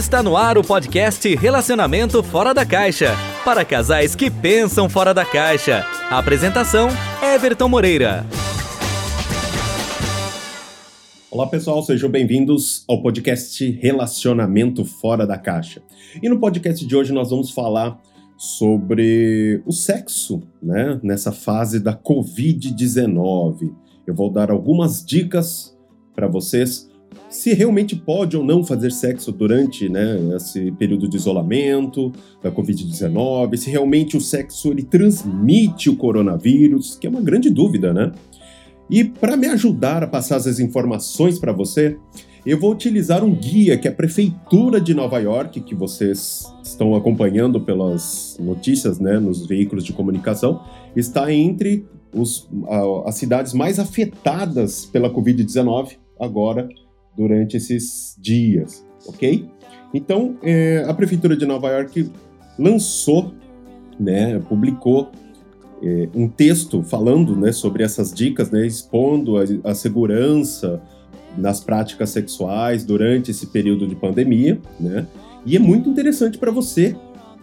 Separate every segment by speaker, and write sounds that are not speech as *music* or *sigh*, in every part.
Speaker 1: Está no ar o podcast Relacionamento Fora da Caixa para casais que pensam fora da caixa. apresentação: Everton Moreira.
Speaker 2: Olá pessoal, sejam bem-vindos ao podcast Relacionamento Fora da Caixa. E no podcast de hoje nós vamos falar sobre o sexo, né, nessa fase da Covid-19. Eu vou dar algumas dicas para vocês se realmente pode ou não fazer sexo durante né, esse período de isolamento da Covid-19, se realmente o sexo ele transmite o coronavírus, que é uma grande dúvida, né? E para me ajudar a passar essas informações para você, eu vou utilizar um guia que a Prefeitura de Nova York, que vocês estão acompanhando pelas notícias né, nos veículos de comunicação, está entre os, as cidades mais afetadas pela Covid-19 agora durante esses dias, ok? Então, é, a Prefeitura de Nova York lançou, né, publicou é, um texto falando né, sobre essas dicas, né, expondo a, a segurança nas práticas sexuais durante esse período de pandemia, né? E é muito interessante para você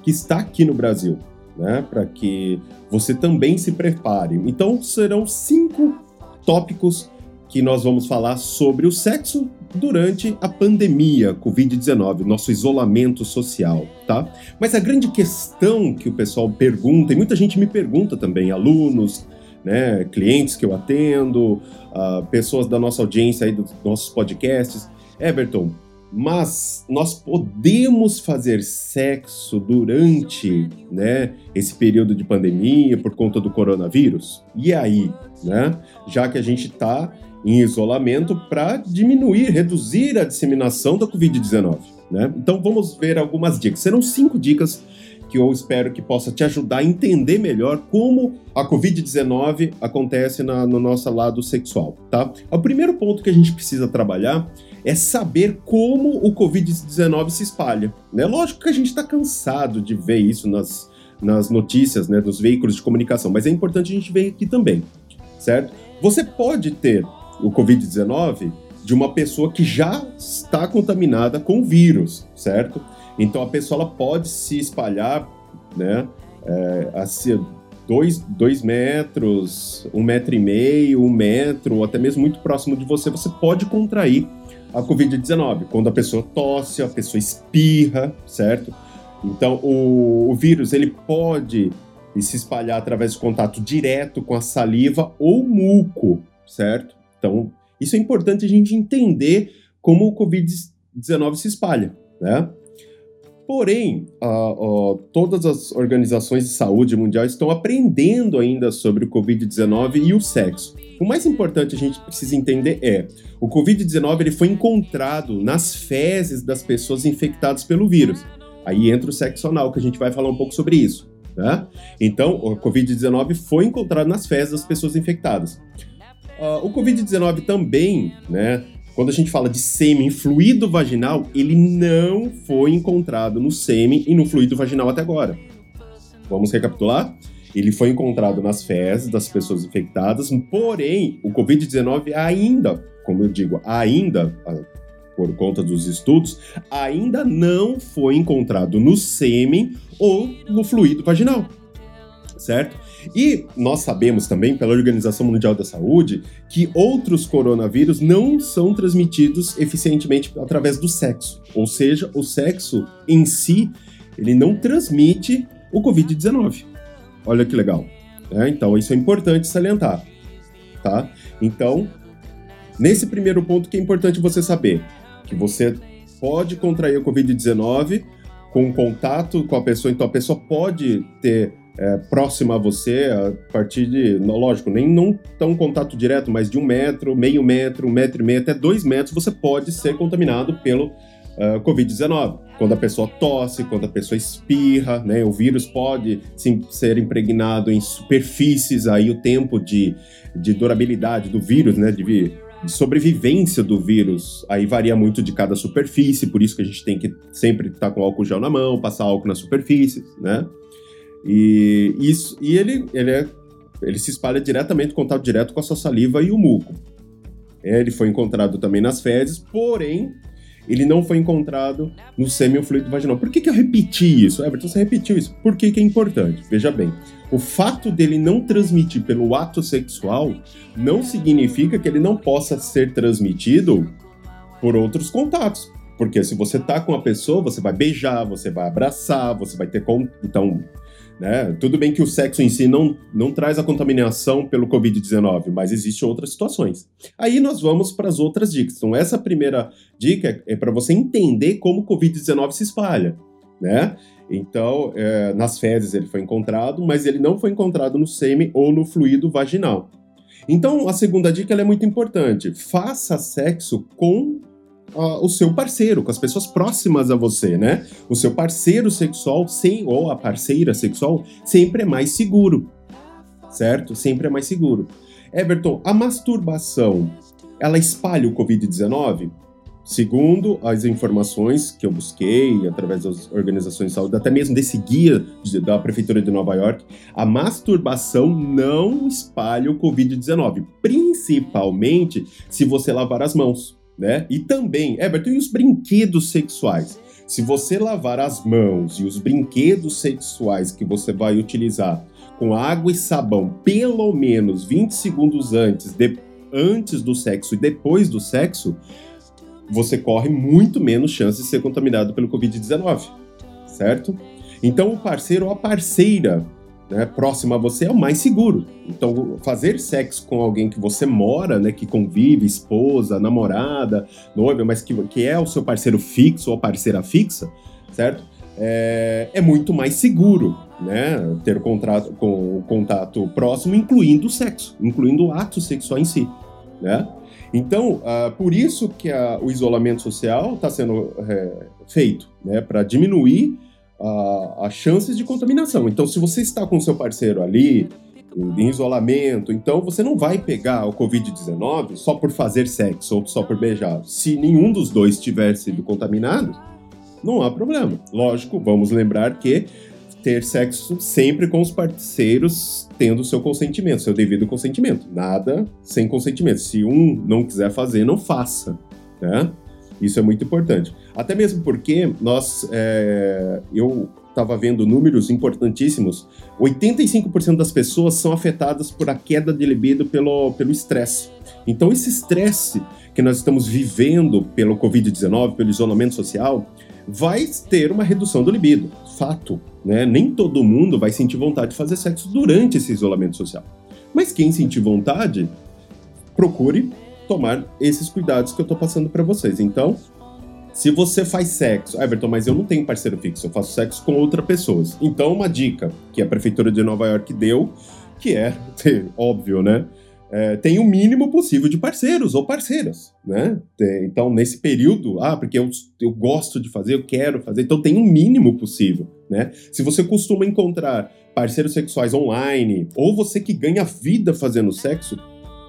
Speaker 2: que está aqui no Brasil, né? Para que você também se prepare. Então, serão cinco tópicos que nós vamos falar sobre o sexo durante a pandemia Covid-19, nosso isolamento social, tá? Mas a grande questão que o pessoal pergunta, e muita gente me pergunta também, alunos, né, clientes que eu atendo, uh, pessoas da nossa audiência aí dos nossos podcasts, Everton, mas nós podemos fazer sexo durante né, esse período de pandemia por conta do coronavírus? E aí, né? Já que a gente está em isolamento para diminuir, reduzir a disseminação da Covid-19. Né? Então vamos ver algumas dicas. Serão cinco dicas que eu espero que possa te ajudar a entender melhor como a Covid-19 acontece na, no nosso lado sexual, tá? O primeiro ponto que a gente precisa trabalhar é saber como o Covid-19 se espalha. Né? Lógico que a gente está cansado de ver isso nas, nas notícias, né, nos veículos de comunicação, mas é importante a gente ver aqui também, certo? Você pode ter o Covid-19 de uma pessoa que já está contaminada com o vírus, certo? Então a pessoa pode se espalhar, né? É, assim, dois, dois metros, um metro e meio, um metro, ou até mesmo muito próximo de você, você pode contrair a Covid-19. Quando a pessoa tosse, a pessoa espirra, certo? Então o, o vírus ele pode se espalhar através de contato direto com a saliva ou muco, certo? Então, isso é importante a gente entender como o Covid-19 se espalha, né? Porém, todas as organizações de saúde mundial estão aprendendo ainda sobre o Covid-19 e o sexo. O mais importante a gente precisa entender é: o Covid-19 ele foi encontrado nas fezes das pessoas infectadas pelo vírus. Aí entra o sexo anal, que a gente vai falar um pouco sobre isso. Né? Então, o Covid-19 foi encontrado nas fezes das pessoas infectadas. Uh, o Covid-19 também, né? Quando a gente fala de sêmen fluido vaginal, ele não foi encontrado no sêmen e no fluido vaginal até agora. Vamos recapitular? Ele foi encontrado nas fezes das pessoas infectadas, porém, o Covid-19 ainda, como eu digo, ainda, ah, por conta dos estudos, ainda não foi encontrado no sêmen ou no fluido vaginal certo? E nós sabemos também, pela Organização Mundial da Saúde, que outros coronavírus não são transmitidos eficientemente através do sexo. Ou seja, o sexo em si, ele não transmite o Covid-19. Olha que legal. É, então, isso é importante salientar. Tá? Então, nesse primeiro ponto que é importante você saber, que você pode contrair o Covid-19 com contato com a pessoa, então a pessoa pode ter é, próxima a você, a partir de, lógico, nem não tão contato direto, mas de um metro, meio metro, um metro e meio, até dois metros, você pode ser contaminado pelo uh, Covid-19. Quando a pessoa tosse, quando a pessoa espirra, né, o vírus pode sim, ser impregnado em superfícies, aí o tempo de, de durabilidade do vírus, né, de, de sobrevivência do vírus, aí varia muito de cada superfície, por isso que a gente tem que sempre estar com álcool gel na mão, passar álcool na superfície, né? E isso e ele ele é ele se espalha diretamente, contato direto com a sua saliva e o muco. É, ele foi encontrado também nas fezes, porém ele não foi encontrado no semifluido vaginal. Por que, que eu repeti isso? Everton, você repetiu isso. Por que, que é importante? Veja bem, o fato dele não transmitir pelo ato sexual não significa que ele não possa ser transmitido por outros contatos. Porque se você tá com a pessoa, você vai beijar, você vai abraçar, você vai ter. Então, né? Tudo bem que o sexo em si não, não traz a contaminação pelo Covid-19, mas existem outras situações. Aí nós vamos para as outras dicas. Então, essa primeira dica é para você entender como o Covid-19 se espalha. Né? Então, é, nas fezes ele foi encontrado, mas ele não foi encontrado no sêmen ou no fluido vaginal. Então, a segunda dica é muito importante. Faça sexo com uh, o seu parceiro, com as pessoas próximas a você, né? O seu parceiro sexual sem, ou a parceira sexual sempre é mais seguro, certo? Sempre é mais seguro. Everton, a masturbação, ela espalha o Covid-19? Segundo as informações que eu busquei através das organizações de saúde, até mesmo desse guia da Prefeitura de Nova York, a masturbação não espalha o Covid-19, principalmente se você lavar as mãos né? E também, Everton, e os brinquedos sexuais? Se você lavar as mãos e os brinquedos sexuais que você vai utilizar com água e sabão pelo menos 20 segundos antes, de, antes do sexo e depois do sexo, você corre muito menos chance de ser contaminado pelo Covid-19, certo? Então, o parceiro ou a parceira né, próxima a você é o mais seguro. Então, fazer sexo com alguém que você mora, né, que convive, esposa, namorada, noiva, mas que, que é o seu parceiro fixo ou parceira fixa, certo? É, é muito mais seguro, né, ter contrato, com o contato próximo, incluindo o sexo, incluindo o ato sexual em si, né? Então, uh, por isso que a, o isolamento social está sendo é, feito, né, para diminuir as chances de contaminação. Então, se você está com seu parceiro ali em isolamento, então você não vai pegar o Covid-19 só por fazer sexo ou só por beijar. Se nenhum dos dois tiver sido contaminado, não há problema. Lógico, vamos lembrar que ter sexo sempre com os parceiros tendo seu consentimento, seu devido consentimento. Nada sem consentimento. Se um não quiser fazer, não faça. Né? Isso é muito importante. Até mesmo porque nós, é, eu estava vendo números importantíssimos. 85% das pessoas são afetadas por a queda de libido pelo estresse. Então, esse estresse que nós estamos vivendo pelo Covid-19, pelo isolamento social, vai ter uma redução do libido. Fato. Né? Nem todo mundo vai sentir vontade de fazer sexo durante esse isolamento social. Mas quem sentir vontade, procure tomar esses cuidados que eu estou passando para vocês. Então, se você faz sexo, Everton, mas eu não tenho parceiro fixo, eu faço sexo com outras pessoas. Então, uma dica que a prefeitura de Nova York deu, que é, *laughs* óbvio, né? É, tem o mínimo possível de parceiros ou parceiras, né? Então, nesse período, ah, porque eu, eu gosto de fazer, eu quero fazer, então tem o mínimo possível, né? Se você costuma encontrar parceiros sexuais online, ou você que ganha vida fazendo sexo,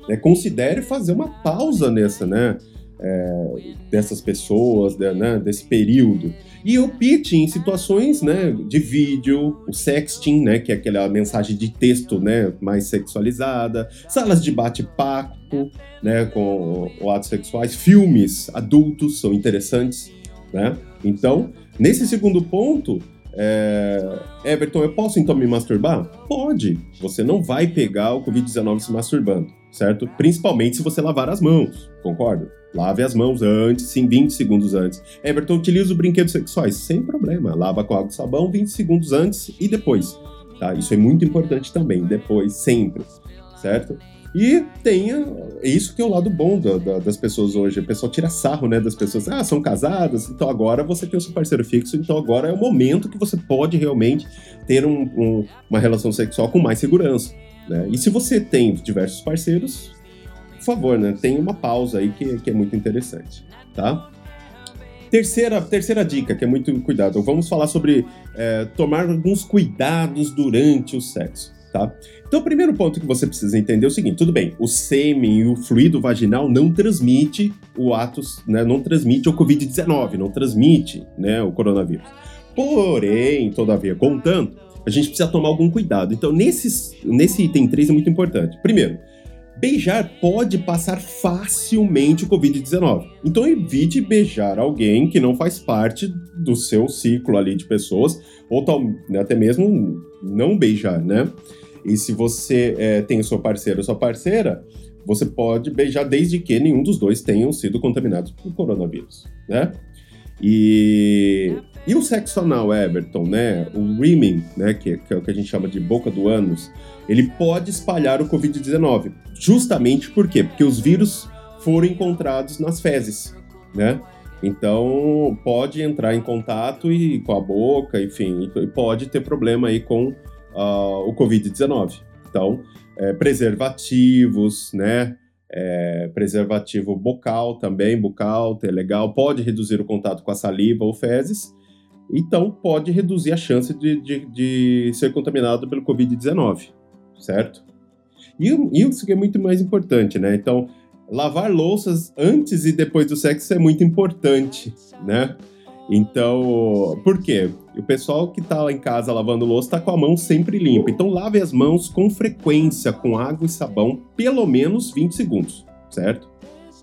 Speaker 2: né, considere fazer uma pausa nessa, né? É, dessas pessoas, né, desse período. E o pitch em situações né, de vídeo, o sexting, né, que é aquela mensagem de texto né, mais sexualizada, salas de bate-papo né, com o atos sexuais, filmes adultos são interessantes. Né? Então, nesse segundo ponto, é... Everton, eu posso então me masturbar? Pode. Você não vai pegar o Covid-19 se masturbando certo? Principalmente se você lavar as mãos, concorda? Lave as mãos antes, sim, 20 segundos antes. Everton, utiliza os brinquedos sexuais, sem problema. Lava com água e sabão 20 segundos antes e depois, tá? Isso é muito importante também, depois, sempre, certo? E tenha. É isso que é o lado bom da, da, das pessoas hoje. O pessoal tira sarro, né? Das pessoas. Ah, são casadas, então agora você tem o seu parceiro fixo, então agora é o momento que você pode realmente ter um, um, uma relação sexual com mais segurança. Né? E se você tem diversos parceiros, por favor, né, tem uma pausa aí que, que é muito interessante, tá? Terceira, terceira dica, que é muito cuidado. Vamos falar sobre é, tomar alguns cuidados durante o sexo, tá? Então, o primeiro ponto que você precisa entender é o seguinte: tudo bem, o sêmen e o fluido vaginal não transmite o ato, né, não transmite o Covid-19, não transmite né, o coronavírus. Porém, todavia, contanto, a gente precisa tomar algum cuidado. Então, nesse nesse item 3 é muito importante. Primeiro, beijar pode passar facilmente o Covid-19. Então evite beijar alguém que não faz parte do seu ciclo ali de pessoas, ou tal, né, até mesmo não beijar, né? E se você é, tem o seu parceiro ou sua parceira, você pode beijar desde que nenhum dos dois tenham sido contaminados por coronavírus, né? E, e o sexo anal, Everton, né? O rimming, né? Que, que é o que a gente chama de boca do ânus, ele pode espalhar o Covid-19. Justamente por quê? Porque os vírus foram encontrados nas fezes, né? Então pode entrar em contato e com a boca, enfim, e pode ter problema aí com uh, o Covid-19. Então, é, preservativos, né? É, preservativo bucal também, bucal, é legal, pode reduzir o contato com a saliva ou fezes, então pode reduzir a chance de, de, de ser contaminado pelo Covid-19, certo? E, e isso que é muito mais importante, né? Então, lavar louças antes e depois do sexo é muito importante, né? Então, por quê? O pessoal que tá lá em casa lavando louça tá com a mão sempre limpa. Então, lave as mãos com frequência, com água e sabão, pelo menos 20 segundos, certo?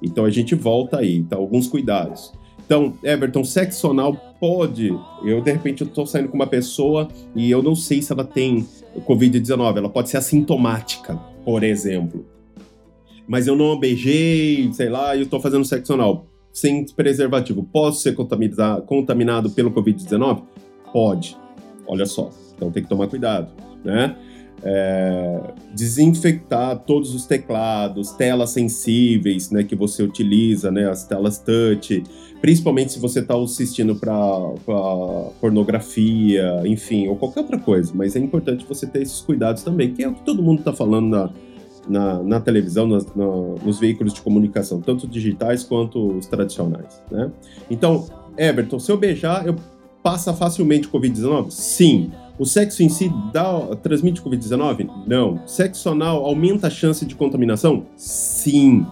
Speaker 2: Então, a gente volta aí, tá? Alguns cuidados. Então, Everton, sexo anal pode. Eu, de repente, eu tô saindo com uma pessoa e eu não sei se ela tem Covid-19. Ela pode ser assintomática, por exemplo. Mas eu não beijei, sei lá, e eu tô fazendo sexo anal sem preservativo, posso ser contaminado pelo Covid-19? Pode. Olha só. Então tem que tomar cuidado, né? É, desinfectar todos os teclados, telas sensíveis, né, que você utiliza, né, as telas touch, principalmente se você está assistindo para pornografia, enfim, ou qualquer outra coisa. Mas é importante você ter esses cuidados também, que é o que todo mundo está falando na, na, na televisão, na, nos veículos de comunicação, tanto digitais quanto os tradicionais, né? Então, Everton, se eu beijar, eu passa facilmente Covid-19? Sim. O sexo em si dá, transmite Covid-19? Não. Sexo anal aumenta a chance de contaminação? Sim.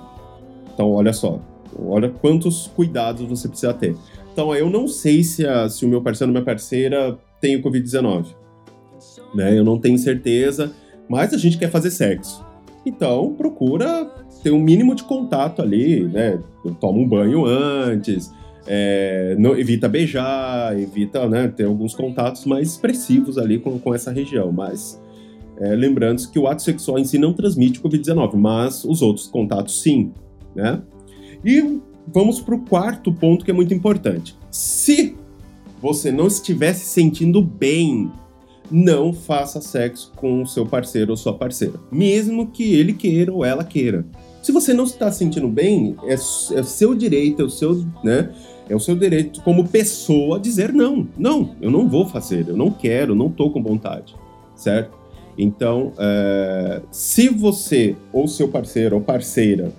Speaker 2: Então, olha só. Olha quantos cuidados você precisa ter. Então, eu não sei se, a, se o meu parceiro ou minha parceira tem o Covid-19. Né? Eu não tenho certeza, mas a gente quer fazer sexo. Então, procura ter um mínimo de contato ali, né? Toma um banho antes, é, não, evita beijar, evita né, ter alguns contatos mais expressivos ali com, com essa região. Mas é, lembrando que o ato sexual em si não transmite Covid-19, mas os outros contatos sim, né? E vamos para o quarto ponto que é muito importante. Se você não estiver se sentindo bem não faça sexo com o seu parceiro ou sua parceira, mesmo que ele queira ou ela queira. Se você não está se sentindo bem, é, é seu direito, é o seu, né? É o seu direito como pessoa dizer não. Não, eu não vou fazer, eu não quero, não estou com vontade, certo? Então, é, se você ou seu parceiro ou parceira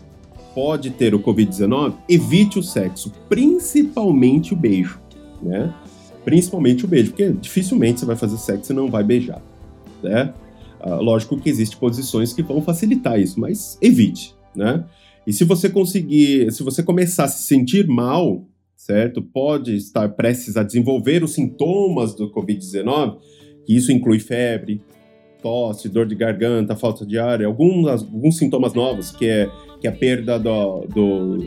Speaker 2: pode ter o Covid-19, evite o sexo, principalmente o beijo, né? Principalmente o beijo, porque dificilmente você vai fazer sexo e não vai beijar, né? Ah, lógico que existem posições que vão facilitar isso, mas evite, né? E se você conseguir, se você começar a se sentir mal, certo? Pode estar prestes a desenvolver os sintomas do Covid-19, que isso inclui febre, tosse, dor de garganta, falta de ar, alguns, alguns sintomas novos, que é, que é a perda do, do,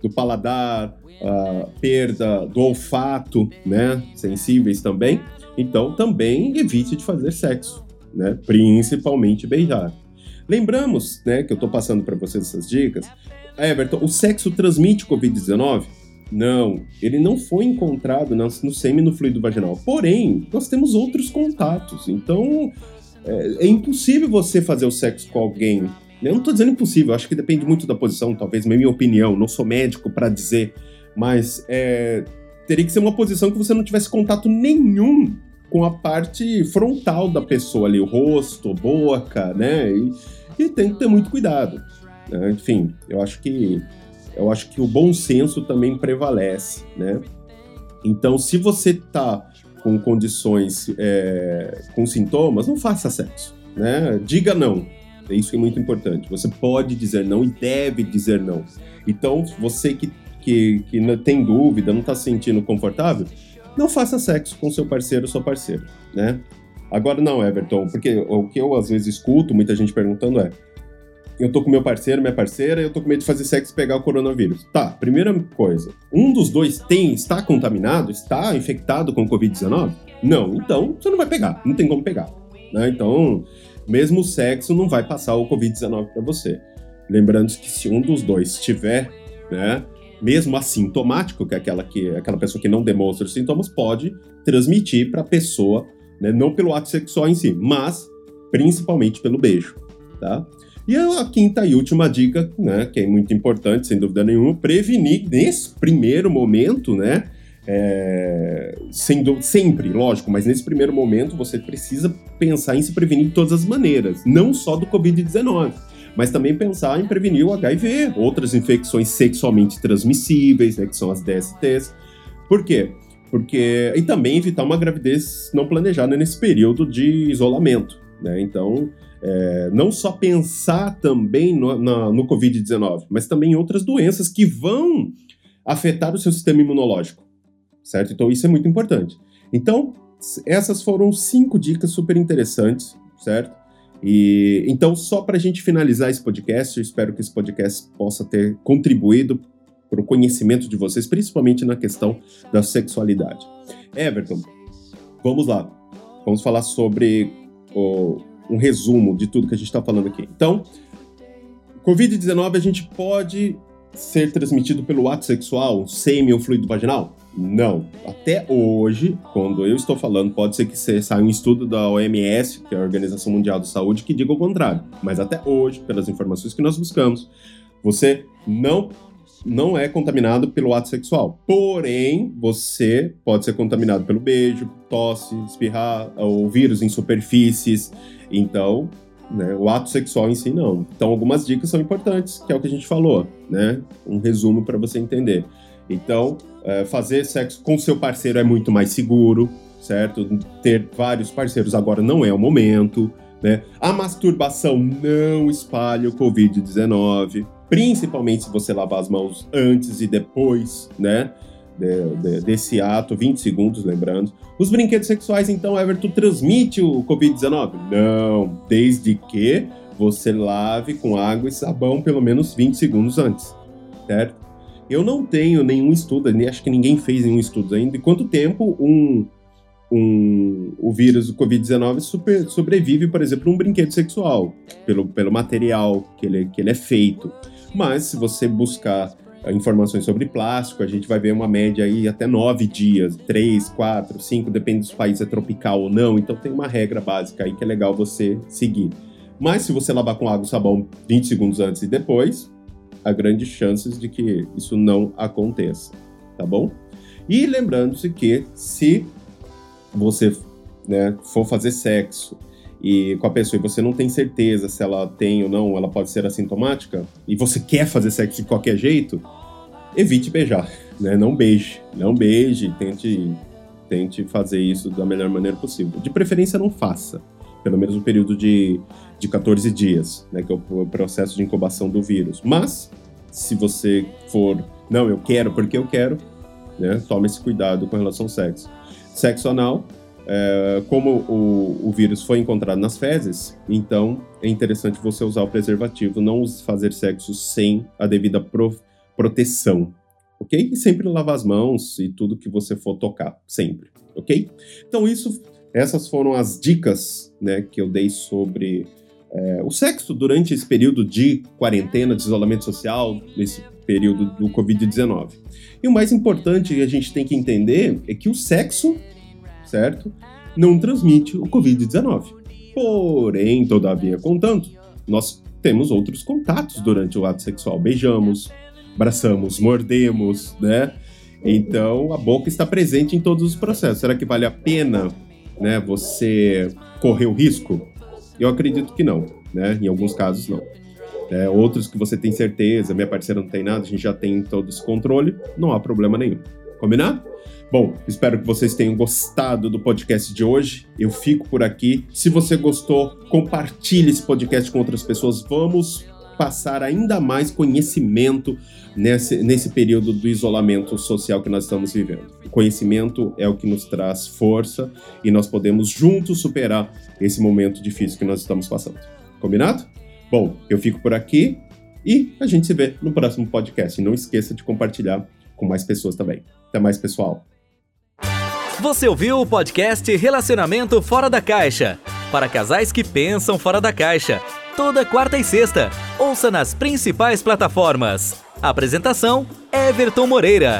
Speaker 2: do paladar, a perda do olfato, né, sensíveis também. Então, também evite de fazer sexo, né, principalmente beijar. Lembramos, né, que eu estou passando para vocês essas dicas. Everton, o sexo transmite Covid-19? Não, ele não foi encontrado no, no sêmen no fluido vaginal. Porém, nós temos outros contatos. Então, é, é impossível você fazer o sexo com alguém. Eu não estou dizendo impossível, acho que depende muito da posição, talvez, na minha opinião. Não sou médico para dizer mas é, teria que ser uma posição que você não tivesse contato nenhum com a parte frontal da pessoa ali, o rosto, boca, né? E, e tem que ter muito cuidado. Né? Enfim, eu acho que eu acho que o bom senso também prevalece, né? Então, se você tá com condições, é, com sintomas, não faça sexo, né? Diga não. Isso é muito importante. Você pode dizer não e deve dizer não. Então, você que que, que tem dúvida, não está se sentindo confortável, não faça sexo com seu parceiro ou sua parceira, né? Agora não, Everton, porque o que eu às vezes escuto muita gente perguntando é: eu tô com meu parceiro, minha parceira, eu tô com medo de fazer sexo e pegar o coronavírus. Tá, primeira coisa. Um dos dois tem, está contaminado, está infectado com Covid-19? Não, então você não vai pegar, não tem como pegar. Né? Então, mesmo o sexo não vai passar o Covid-19 para você. Lembrando que se um dos dois estiver, né, mesmo assintomático, que é aquela, que, aquela pessoa que não demonstra os sintomas, pode transmitir para a pessoa, né, não pelo ato sexual em si, mas principalmente pelo beijo, tá? E a quinta e última dica, né, que é muito importante, sem dúvida nenhuma, prevenir nesse primeiro momento, né, é, sendo sempre, lógico, mas nesse primeiro momento você precisa pensar em se prevenir de todas as maneiras, não só do Covid-19, mas também pensar em prevenir o HIV, outras infecções sexualmente transmissíveis, né, que são as DSTs. Por quê? Porque e também evitar uma gravidez não planejada nesse período de isolamento, né? Então, é, não só pensar também no, no Covid-19, mas também em outras doenças que vão afetar o seu sistema imunológico, certo? Então, isso é muito importante. Então, essas foram cinco dicas super interessantes, certo? E então, só para a gente finalizar esse podcast, eu espero que esse podcast possa ter contribuído para o conhecimento de vocês, principalmente na questão da sexualidade. Everton, vamos lá. Vamos falar sobre um resumo de tudo que a gente está falando aqui. Então, Covid-19 a gente pode ser transmitido pelo ato sexual, sêmen ou fluido vaginal? Não. Até hoje, quando eu estou falando, pode ser que saia um estudo da OMS, que é a Organização Mundial de Saúde, que diga o contrário. Mas até hoje, pelas informações que nós buscamos, você não não é contaminado pelo ato sexual. Porém, você pode ser contaminado pelo beijo, tosse, espirrar, ou vírus em superfícies. Então, né, o ato sexual em si não. Então, algumas dicas são importantes, que é o que a gente falou, né? Um resumo para você entender. Então, é, fazer sexo com seu parceiro é muito mais seguro, certo? Ter vários parceiros agora não é o momento. Né? A masturbação não espalha o Covid-19 principalmente se você lavar as mãos antes e depois, né? De, de, desse ato, 20 segundos, lembrando. Os brinquedos sexuais, então, Everton, transmite o Covid-19? Não, desde que você lave com água e sabão pelo menos 20 segundos antes, certo? Eu não tenho nenhum estudo, acho que ninguém fez nenhum estudo ainda, de quanto tempo um, um, o vírus do Covid-19 sobrevive, por exemplo, um brinquedo sexual, pelo, pelo material que ele, que ele é feito. Mas se você buscar eh, informações sobre plástico, a gente vai ver uma média aí até nove dias, três, quatro, cinco, depende se o país é tropical ou não. Então tem uma regra básica aí que é legal você seguir. Mas se você lavar com água e sabão 20 segundos antes e depois, há grandes chances de que isso não aconteça, tá bom? E lembrando-se que se você né, for fazer sexo e com a pessoa e você não tem certeza se ela tem ou não, ela pode ser assintomática, e você quer fazer sexo de qualquer jeito, evite beijar, *laughs* né? Não beije, não beije, tente, tente fazer isso da melhor maneira possível. De preferência, não faça, pelo menos no período de, de 14 dias, né? Que é o processo de incubação do vírus. Mas, se você for, não, eu quero porque eu quero, né? Tome esse cuidado com relação ao sexo. Sexo anal, é, como o, o, vírus foi encontrado nas fezes, então é interessante você usar o preservativo, não fazer sexo sem a devida pro, proteção, ok? E sempre lavar as mãos e tudo que você for tocar, sempre, ok? Então isso, essas foram as dicas, né, que eu dei sobre é, o sexo durante esse período de quarentena, de isolamento social, nesse período do Covid-19. E o mais importante que a gente tem que entender é que o sexo certo? Não transmite o Covid-19. Porém, todavia, contanto, nós temos outros contatos durante o ato sexual. Beijamos, abraçamos, mordemos, né? Então, a boca está presente em todos os processos. Será que vale a pena, né, você correr o risco? Eu acredito que não, né? Em alguns casos, não. É, outros que você tem certeza, minha parceira não tem nada, a gente já tem todo esse controle, não há problema nenhum. Combinado? Bom, espero que vocês tenham gostado do podcast de hoje. Eu fico por aqui. Se você gostou, compartilhe esse podcast com outras pessoas. Vamos passar ainda mais conhecimento nesse, nesse período do isolamento social que nós estamos vivendo. O conhecimento é o que nos traz força e nós podemos juntos superar esse momento difícil que nós estamos passando. Combinado? Bom, eu fico por aqui e a gente se vê no próximo podcast. E não esqueça de compartilhar com mais pessoas também. Até mais, pessoal.
Speaker 1: Você ouviu o podcast Relacionamento Fora da Caixa para casais que pensam fora da caixa. Toda quarta e sexta. Ouça nas principais plataformas. Apresentação: Everton Moreira.